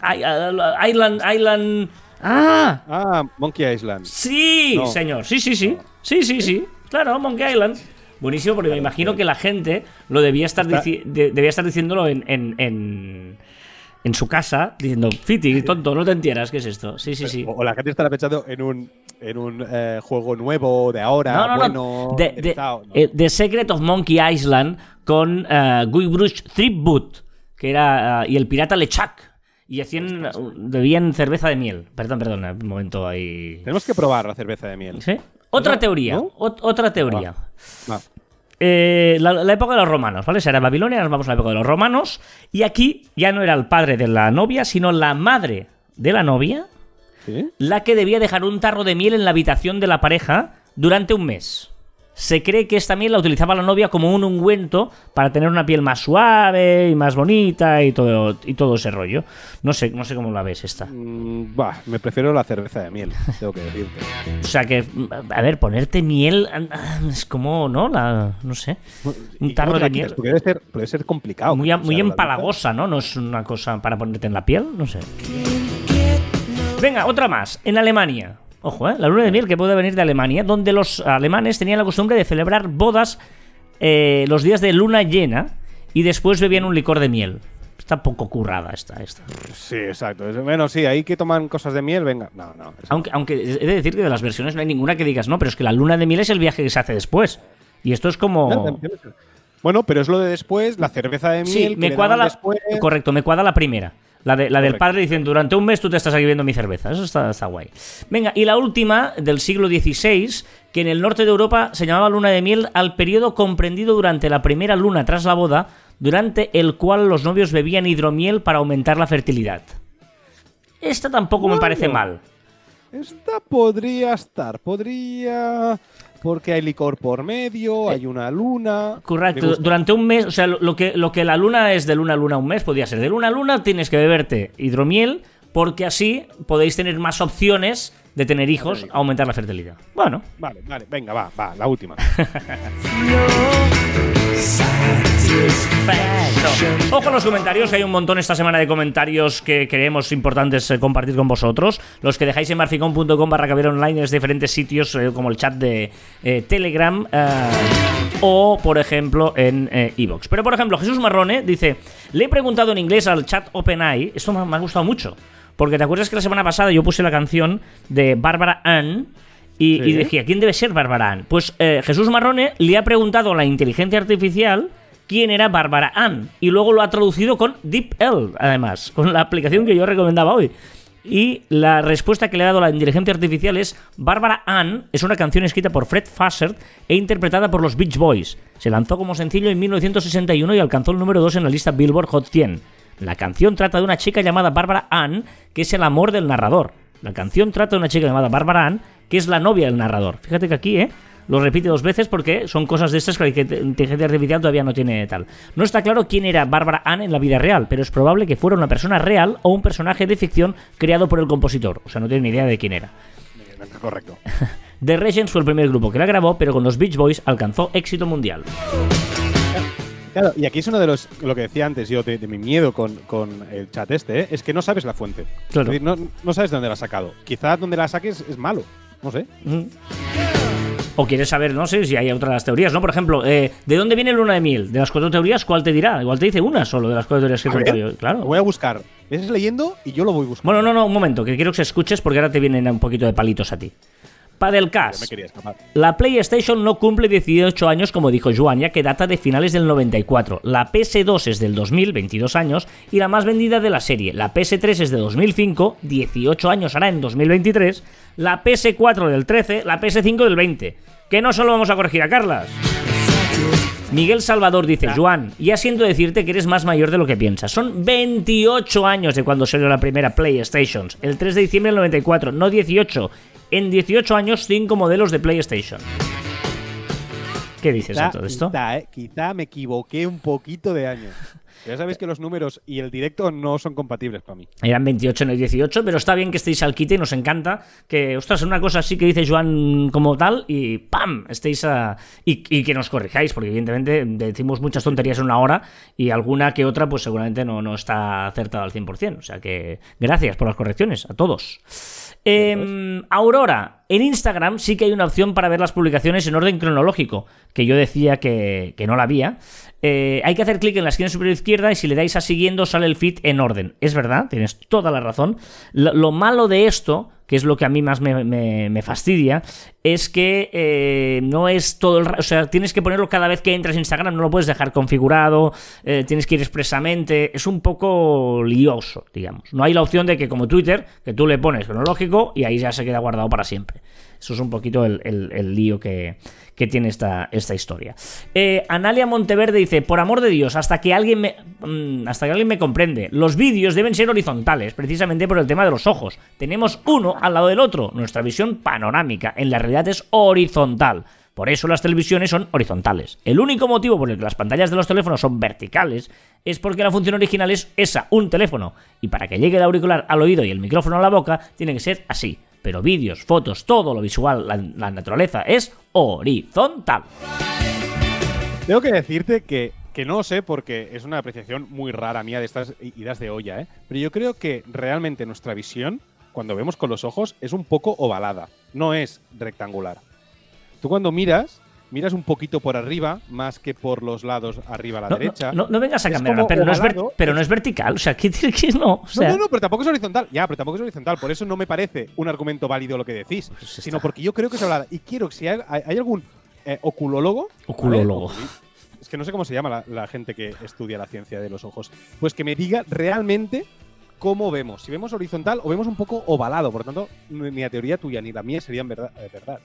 Ah, Island. Island. ¡Ah! Ah, Monkey Island. Sí, No. señor. Sí, sí, sí. Sí, sí, sí. Claro, Monkey Island. Buenísimo, porque me imagino que la gente lo debía estar, debía estar diciéndolo en, en, en, en su casa, diciendo, Fiti, tonto, no te entieras, ¿qué es esto? Sí, sí, sí. O, la gente estará pensando en un, en un eh, juego nuevo de ahora, No, no, bueno, no. De, de- eh, The Secret of Monkey Island con uh, Guybrush Threepwood, que era. eh, y el pirata LeChuck. Y hacían. bebían cerveza de miel. Perdón, perdón, un momento ahí. Tenemos que probar la cerveza de miel. ¿Sí? Otra teoría, otra teoría. Va. Eh, la, la época de los romanos, ¿vale? Será Babilonia, nos vamos a la época de los romanos. Y aquí ya no era el padre de la novia, sino la madre de la novia, ¿Sí? la que debía dejar un tarro de miel en la habitación de la pareja durante un mes. Se cree que esta miel la utilizaba la novia como un ungüento para tener una piel más suave y más bonita y todo, y todo ese rollo. No sé, no sé cómo la ves esta. Mm, bah, me prefiero la cerveza de miel, tengo que decirte. O sea que, a ver, ponerte miel es como, ¿no? La, no sé. Un ¿Y tarro de miel. Porque debe ser, puede ser complicado. Muy, muy la empalagosa, ¿no? No es una cosa para ponerte en la piel, no sé. Venga, otra más. En Alemania. Ojo, ¿eh? La luna de miel que puede venir de Alemania, donde los alemanes tenían la costumbre de celebrar bodas eh, los días de luna llena y después bebían un licor de miel. Está poco currada esta, esta. Sí, exacto. Bueno, sí, ahí que toman cosas de miel, venga. No, no. Aunque, aunque he de decir que de las versiones no hay ninguna que digas, no, pero es que la luna de miel es el viaje que se hace después. Y esto es como... Bueno, pero es lo de después, la cerveza de miel. Sí, que me le cuadra la. después. Correcto, me cuadra la primera. La, de, la del padre diciendo, durante un mes tú te estás aquí viendo mi cerveza. Eso está, está guay. Venga, y la última, del siglo XVI, que en el norte de Europa se llamaba luna de miel al periodo comprendido durante la primera luna tras la boda, durante el cual los novios bebían hidromiel para aumentar la fertilidad. Esta tampoco me parece mal. Esta podría estar, podría. Porque hay licor por medio, hay una luna. Correcto, durante un mes, o sea, lo lo que, lo que la luna es de luna a luna un mes, podría ser de luna a luna, tienes que beberte hidromiel, porque así podéis tener más opciones de tener hijos, aumentar la fertilidad. Bueno, Vale, vale, venga, va, va, la última. perfecto. Ojo a los comentarios, hay un montón esta semana de comentarios que creemos importantes eh, compartir con vosotros. Los que dejáis en marficon.com barra caber online en diferentes sitios, eh, como el chat de eh, Telegram. eh, o, por ejemplo, en Evox. Pero, por ejemplo, Jesús Marrone dice: Le he preguntado en inglés al chat OpenAI. Esto me ha gustado mucho. Porque te acuerdas que la semana pasada yo puse la canción de Bárbara Ann. Y, Sí. y decía, ¿quién debe ser Bárbara Ann? Pues eh, Jesús Marrone le ha preguntado a la inteligencia artificial quién era Bárbara Ann. Y luego lo ha traducido con DeepL, además, con la aplicación que yo recomendaba hoy. Y la respuesta que le ha dado la inteligencia artificial es Bárbara Ann es una canción escrita por Fred Fassard e interpretada por los Beach Boys. Se lanzó como sencillo en 1961 y alcanzó el número 2 en la lista Billboard Hot 100. La canción trata de una chica llamada Bárbara Ann, que es el amor del narrador. La canción trata de una chica llamada Bárbara Ann, que es la novia del narrador. Fíjate que aquí, ¿eh? Lo repite dos veces porque son cosas de estas que la inteligencia artificial todavía no tiene tal. No está claro quién era Bárbara Ann en la vida real, pero es probable que fuera una persona real o un personaje de ficción creado por el compositor. O sea, no tiene ni idea de quién era. Correcto. The Regents fue el primer grupo que la grabó, pero con los Beach Boys alcanzó éxito mundial. Claro, y aquí es uno de los, lo que decía antes yo, de, de mi miedo con, con el chat este, ¿eh? es que no sabes la fuente. Claro. Es decir, no, no sabes de dónde la has sacado. Quizás donde la saques es malo, no sé. Mm. O quieres saber, no sé si hay otras teorías, ¿no? Por ejemplo, eh, ¿de dónde viene Luna de Miel? De las cuatro teorías, ¿cuál te dirá? Igual te dice una solo de las cuatro teorías que he A ver, contado yo. Lo Claro. voy a buscar. Ves leyendo y yo lo voy buscando. Bueno, no, no, un momento, que quiero que escuches porque ahora te vienen un poquito de palitos a ti. Padelcast. La PlayStation no cumple 18 años como dijo Joan, ya que data de finales del 94. La PS2 es del 2000, 22 años, y la más vendida de la serie. La PS3 es de 2005, 18 años hará en 2023. La PS4 del 13, la PS5 del 20. Que no solo vamos a corregir a Carlas. Miguel Salvador dice, Joan, ya siento decirte que eres más mayor de lo que piensas. Son 28 años de cuando salió la primera PlayStation. El 3 de diciembre del 94, no 18. En 18 años, 5 modelos de PlayStation. ¿Qué dices a Quizá, todo esto? quizá, ¿eh? Quizá me equivoqué un poquito de años. Ya sabéis que los números y el directo no son compatibles para mí. Eran 28, no 18, pero está bien que estéis al quite y nos encanta que, ostras, una cosa así que dice Joan como tal y ¡pam! estéis a... Y, y que nos corrijáis, porque evidentemente decimos muchas tonterías en una hora y alguna que otra pues seguramente no, no está acertada al 100%. O sea que gracias por las correcciones a todos. Em, Aurora, en Instagram sí que hay una opción para ver las publicaciones en orden cronológico, que yo decía que, que no la había. Eh, hay que hacer clic en la esquina superior izquierda y si le dais a siguiendo sale el feed en orden. Es verdad, tienes toda la razón. Lo, lo malo de esto, que es lo que a mí más me, fastidia, es que eh, no es todo el O sea, tienes que ponerlo cada vez que entras a Instagram, no lo puedes dejar configurado, eh, tienes que ir expresamente. Es un poco lioso, digamos. No hay la opción de que como Twitter, que tú le pones cronológico y ahí ya se queda guardado para siempre. Eso es un poquito el, lío que, tiene esta, esta historia. Eh, Analia Monteverde dice, por amor de Dios, hasta que alguien me, mm, hasta que alguien me comprende, los vídeos deben ser horizontales, precisamente por el tema de los ojos. Tenemos uno al lado del otro. Nuestra visión panorámica en la realidad es horizontal. Por eso las televisiones son horizontales. El único motivo por el que las pantallas de los teléfonos son verticales es porque la función original es esa, un teléfono. Y para que llegue el auricular al oído y el micrófono a la boca, tiene que ser así. Pero vídeos, fotos, todo lo visual, la, naturaleza es horizontal. Tengo que decirte que, que no sé porque es una apreciación muy rara mía de estas idas de olla, ¿eh? Pero yo creo que realmente nuestra visión, cuando vemos con los ojos, es un poco ovalada, no es rectangular. Tú cuando miras, miras un poquito por arriba, más que por los lados arriba a la No, no- derecha. no, no vengas a cambiar, pero, no es, pero no es vertical. O sea, ¿qué tiene que no? O sea, no, no, no, pero tampoco es horizontal. Ya, pero tampoco es horizontal. Por eso no me parece un argumento válido lo que decís. Pues sino porque yo creo que es ovalada. Y quiero que si hay, hay- algún eh, oculólogo. Oculólogo. Es que no sé cómo se llama la, la gente que estudia la ciencia de los ojos. Pues que me diga realmente cómo vemos. Si vemos horizontal o vemos un poco ovalado. Por lo tanto, ni la teoría tuya ni la mía serían verdad. eh, verdad.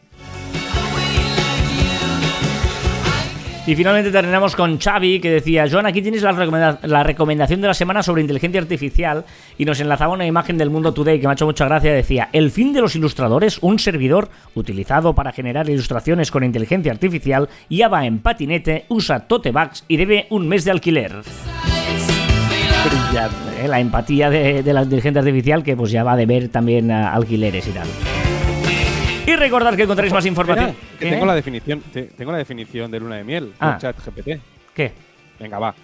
Y finalmente terminamos con Xavi, que decía, Joan, aquí tienes la, la recomendación de la semana sobre inteligencia artificial, y nos enlazaba una imagen del Mundo Today que me ha hecho mucha gracia, decía, el fin de los ilustradores, un servidor utilizado para generar ilustraciones con inteligencia artificial, ya va en patinete, usa tote bags y debe un mes de alquiler. ¿eh? La empatía de, la inteligencia artificial que pues ya va a deber también a alquileres y tal. Y recordad que encontraréis más información. Espera, que ¿Qué? tengo la definición. te- tengo la definición de luna de miel. Ah. Con chat GPT. ¿Qué? Venga, va.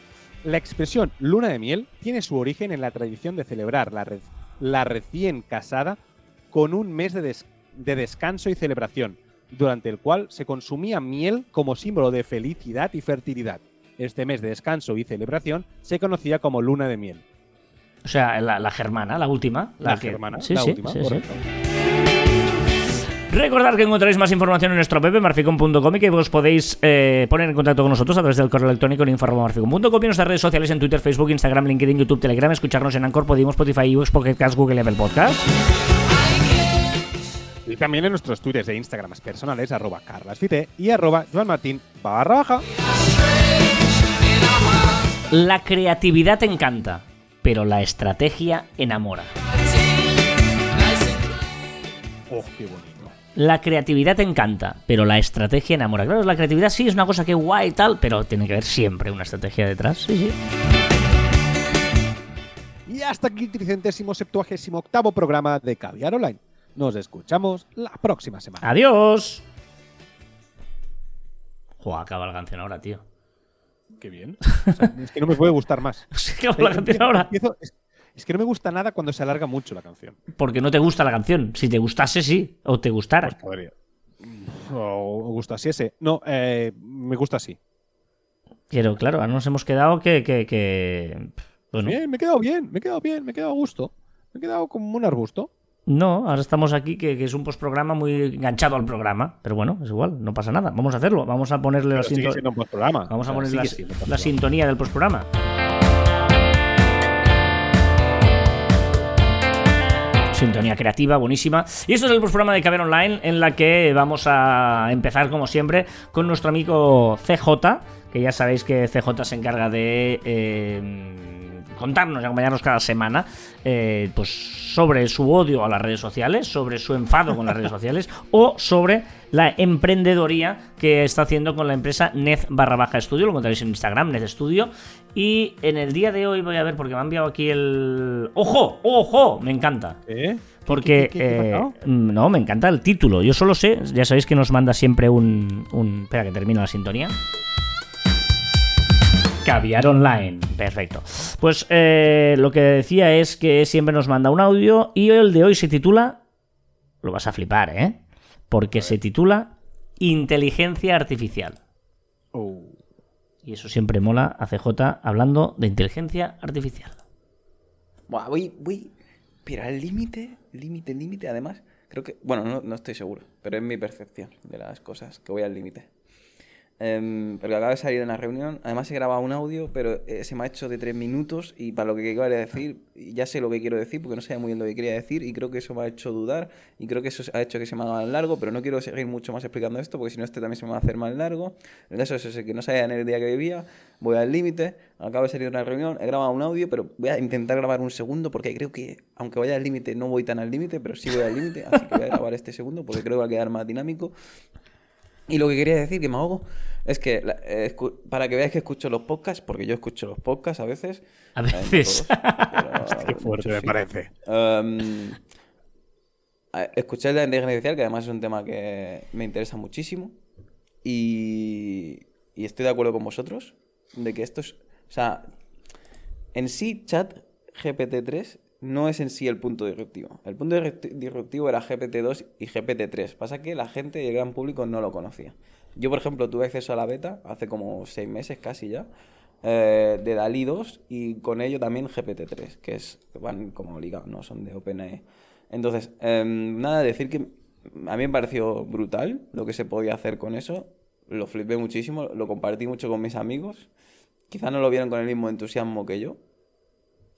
La expresión luna de miel tiene su origen en la tradición de celebrar la, re- la recién casada con un mes de, des- de descanso y celebración, durante el cual se consumía miel como símbolo de felicidad y fertilidad. Este mes de descanso y celebración se conocía como luna de miel. O sea, la, la germana, la última. La, que- germana, Sí, la sí, última, sí, sí. correcto. Recordad que encontraréis más información en nuestro web, marficom.com, y que os podéis eh, poner en contacto con nosotros a través del correo electrónico en info.marficom.com y en nuestras redes sociales en Twitter, Facebook, Instagram, LinkedIn, YouTube, Telegram, escucharnos en Anchor, Podimo, Spotify, iVoox, Pocket Cast, Google Apple Podcast. Y también en nuestros twitters de Instagram personales, arroba carlasfite y arroba joanmartin barra baja. La creatividad encanta, pero la estrategia enamora. Oh, qué bonito. La creatividad encanta, pero la estrategia enamora. Claro, la creatividad sí es una cosa que guay y tal, pero tiene que haber siempre una estrategia detrás. Sí, sí. Y hasta aquí el tricentésimo septuagésimo octavo programa de Caviar Online. Nos escuchamos la próxima semana. Adiós. Jo, acaba la canción ahora, tío. Qué bien. O sea, es que no me puede gustar más. Se acaba la canción ahora. Empiezo- es, es que no me gusta nada cuando se alarga mucho la canción. Porque no te gusta la canción. Si te gustase, sí. O te gustara. Pues podría. O gustasiese. No, eh, me gusta así. Pero claro, ahora nos hemos quedado que. que, que- Bueno, Bien, me he quedado bien, me he quedado bien, me he quedado a gusto. Me he quedado como un arbusto. no, ahora estamos aquí que, que es un postprograma muy enganchado al programa. Pero bueno, es igual, no pasa nada. Vamos a hacerlo. Vamos a ponerle la, Pero sigue sinto- siendo un postprograma. Vamos a O sea, poner sigue la, la sintonía del postprograma. Sintonía creativa, buenísima. Y esto es el postprograma de Caber Online, en la que vamos a empezar, como siempre, con nuestro amigo CJ, que ya sabéis que CJ se encarga de eh, contarnos y acompañarnos cada semana eh, pues sobre su odio a las redes sociales, sobre su enfado con las redes sociales o sobre la emprendedoría que está haciendo con la empresa Nez barra baja estudio. Lo encontraréis en Instagram, Nez Studio. Y en el día de hoy voy a ver, porque me ha enviado aquí el. ¡Ojo! ¡Ojo! Me encanta. ¿Eh? Porque. ¿Qué- qué- qué eh, pasado? no, me encanta el título. Yo solo sé, ya sabéis que nos manda siempre un. un espera, que termina la sintonía. Caviar online. Perfecto. Pues eh, lo que decía es que siempre nos manda un audio y el de hoy se titula. Lo vas a flipar, ¿eh? Porque se titula Inteligencia Artificial. Oh. Y eso siempre mola a CJ hablando de inteligencia artificial. Buah, voy, voy. Pero al límite, límite, límite, además. Creo que. Bueno, no, no estoy seguro, pero es mi percepción de las cosas, que voy al límite. Em, porque acaba de salir de una reunión. Además, he grabado un audio, pero eh, se me ha hecho de tres minutos. Y para lo que iba a decir, ya sé lo que quiero decir, porque no sabía muy bien lo que quería decir. Y creo que eso me ha hecho dudar. Y creo que eso ha hecho que se me haga largo. Pero no quiero seguir mucho más explicando esto, porque si no, este también se me va a hacer más largo. El caso es que no sabía en el día que vivía. Voy al límite. Acabo de salir de una reunión. He grabado un audio, pero voy a intentar grabar un segundo, porque creo que, aunque vaya al límite, no voy tan al límite, pero sí voy al límite. Así que voy a grabar este segundo, porque creo que va a quedar más dinámico. Y lo que quería decir, que me ahogo, es que eh, para que veáis que escucho los podcasts, porque yo escucho los podcasts a veces. A eh, veces. todos, pero Qué fuerte me sí. parece. Um, a- escuché el de la inteligencia artificial, que además es un tema que me interesa muchísimo. Y, y estoy de acuerdo con vosotros de que esto es. O sea, en sí, chat GPT-3 no es en sí el punto disruptivo. El punto disruptivo era GPT-2 y GPT-3. Pasa que la gente y el gran público no lo conocía. Yo, por ejemplo, tuve acceso a la beta hace como seis meses casi ya, eh, de DALI 2 y con ello también GPT-3, que es van como ligados, no son de OpenAI. Entonces, em, nada, decir que a mí me pareció brutal lo que se podía hacer con eso. Lo flipé muchísimo, lo compartí mucho con mis amigos. Quizá no lo vieron con el mismo entusiasmo que yo,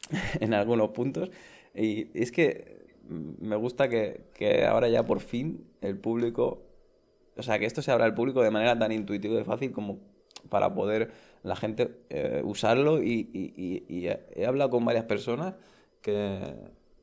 en algunos puntos. Y es que me gusta que, que ahora ya por fin el público, o sea, que esto se abra al público de manera tan intuitiva y fácil como para poder la gente eh, usarlo. Y, y- y- y he hablado con varias personas que,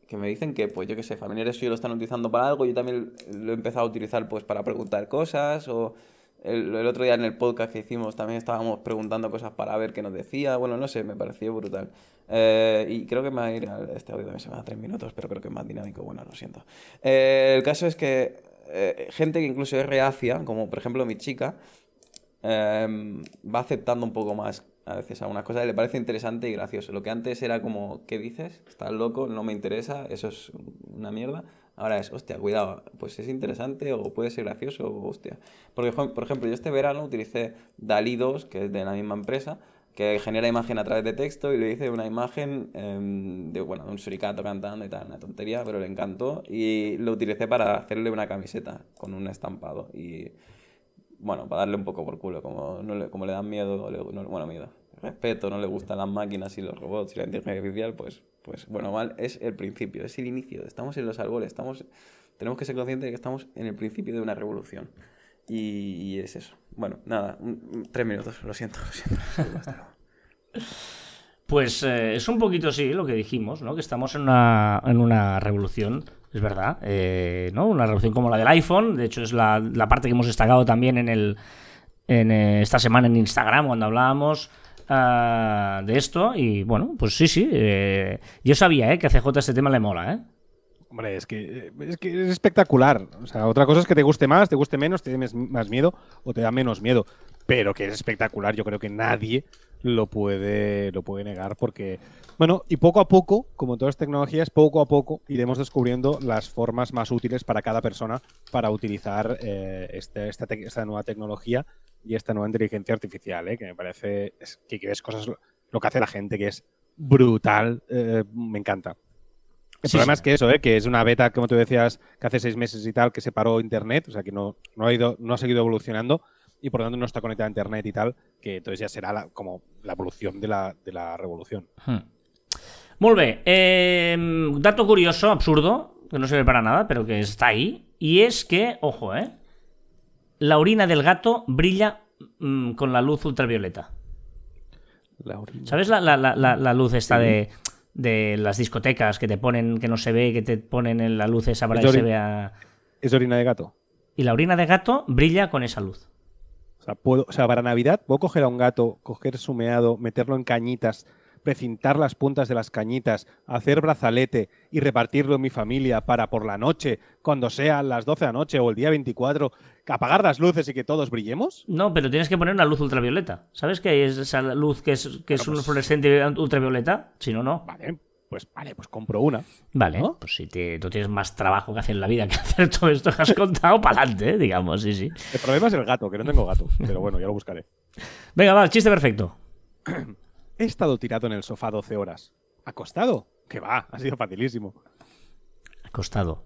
que me dicen que, pues yo qué sé, familiares suyos lo están utilizando para algo, yo también lo he empezado a utilizar pues para preguntar cosas o... El, el otro día en el podcast que hicimos también estábamos preguntando cosas para ver qué nos decía. Bueno, no sé, me pareció brutal. Eh, y creo que me va a ir este audio también se me da tres minutos, pero creo que es más dinámico. Bueno, lo siento. Eh, el caso es que eh, gente que incluso es reacia, como por ejemplo mi chica, em, va aceptando un poco más a veces algunas cosas, le parece interesante y gracioso. Lo que antes era como, ¿qué dices? Estás loco, no me interesa, eso es una mierda. Ahora es, hostia, cuidado, pues es interesante o puede ser gracioso, o hostia. Porque, por ejemplo, yo este verano utilicé DALI 2, que es de la misma empresa, que genera imagen a través de texto y le hice una imagen em, de, bueno, de un suricato cantando y tal, una tontería, pero le encantó y lo utilicé para hacerle una camiseta con un estampado y bueno, para darle un poco por culo, como, no le, como le dan miedo, le- no- bueno, miedo, respeto, no le gustan las máquinas y los robots y la inteligencia artificial, pues, pues bueno, mal, es el principio, es el inicio, estamos en los árboles, estamos, tenemos que ser conscientes de que estamos en el principio de una revolución. Y, y es eso. Bueno, nada, un- tres minutos, lo siento, lo siento. Pues eh, es un poquito sí lo que dijimos, ¿no? Que estamos en una, en una revolución, es verdad, eh, ¿no? Una revolución como la del iPhone, de hecho es la, la parte que hemos destacado también en el en eh, esta semana en Instagram cuando hablábamos ah, de esto y bueno, pues sí, sí, eh, yo sabía, ¿eh? Que a CJ este tema le mola, ¿eh? Hombre, es que, eh, es que es espectacular. O sea, otra cosa es que te guste más, te guste menos, te dé más miedo o te da menos miedo. Pero que es espectacular, yo creo que nadie lo puede, lo puede negar porque, bueno, y poco a poco, como todas las tecnologías, poco a poco iremos descubriendo las formas más útiles para cada persona para utilizar este- esta, esta nueva tecnología y esta nueva inteligencia artificial, ¿eh? que me parece es- que, ves cosas, lo que hace la gente, que es brutal, eh, me encanta. El Sí, problema sí. es que eso, ¿eh? que es una beta, como tú decías, que hace seis meses y tal, que se paró Internet, o sea que no, no, ha, ido, no ha seguido evolucionando y por lo tanto no está conectada a Internet y tal, que entonces ya será la- como la evolución de la, de la revolución. Hmm. Molt bé. Eh, dato curioso, absurdo, que no sirve para nada, pero que está ahí. Y es que, ojo, ¿eh? La orina del gato brilla mm, con la luz ultravioleta. ¿Sabes la, la- la- luz esta de, de las discotecas que te ponen, que no se ve, que te ponen en la luz esa para Es que se vea... ¿Es orina de gato? Y la orina de gato brilla con esa luz. O sea, puedo, o sea, para Navidad puedo coger a un gato, coger su meado, meterlo en cañitas, precintar las puntas de las cañitas, hacer brazalete y repartirlo en mi familia para por la noche, cuando sean las 12 de la noche o el día 24, apagar las luces y que todos brillemos. No, pero tienes que poner una luz ultravioleta. ¿Sabes que es esa luz que es, que es un pues- fluorescente ultravioleta? Si no, no. Vale, pues vale, pues compro una. Vale, ¿No? pues si te- tú tienes más trabajo que hacer en la vida que hacer todo esto que has contado, para adelante, digamos, sí, sí. El problema es el gato, que no tengo gato, pero bueno, ya lo buscaré. Venga, va, chiste perfecto. He estado tirado en el sofá 12 horas. ¿Acostado? Que va, ha sido facilísimo. Acostado.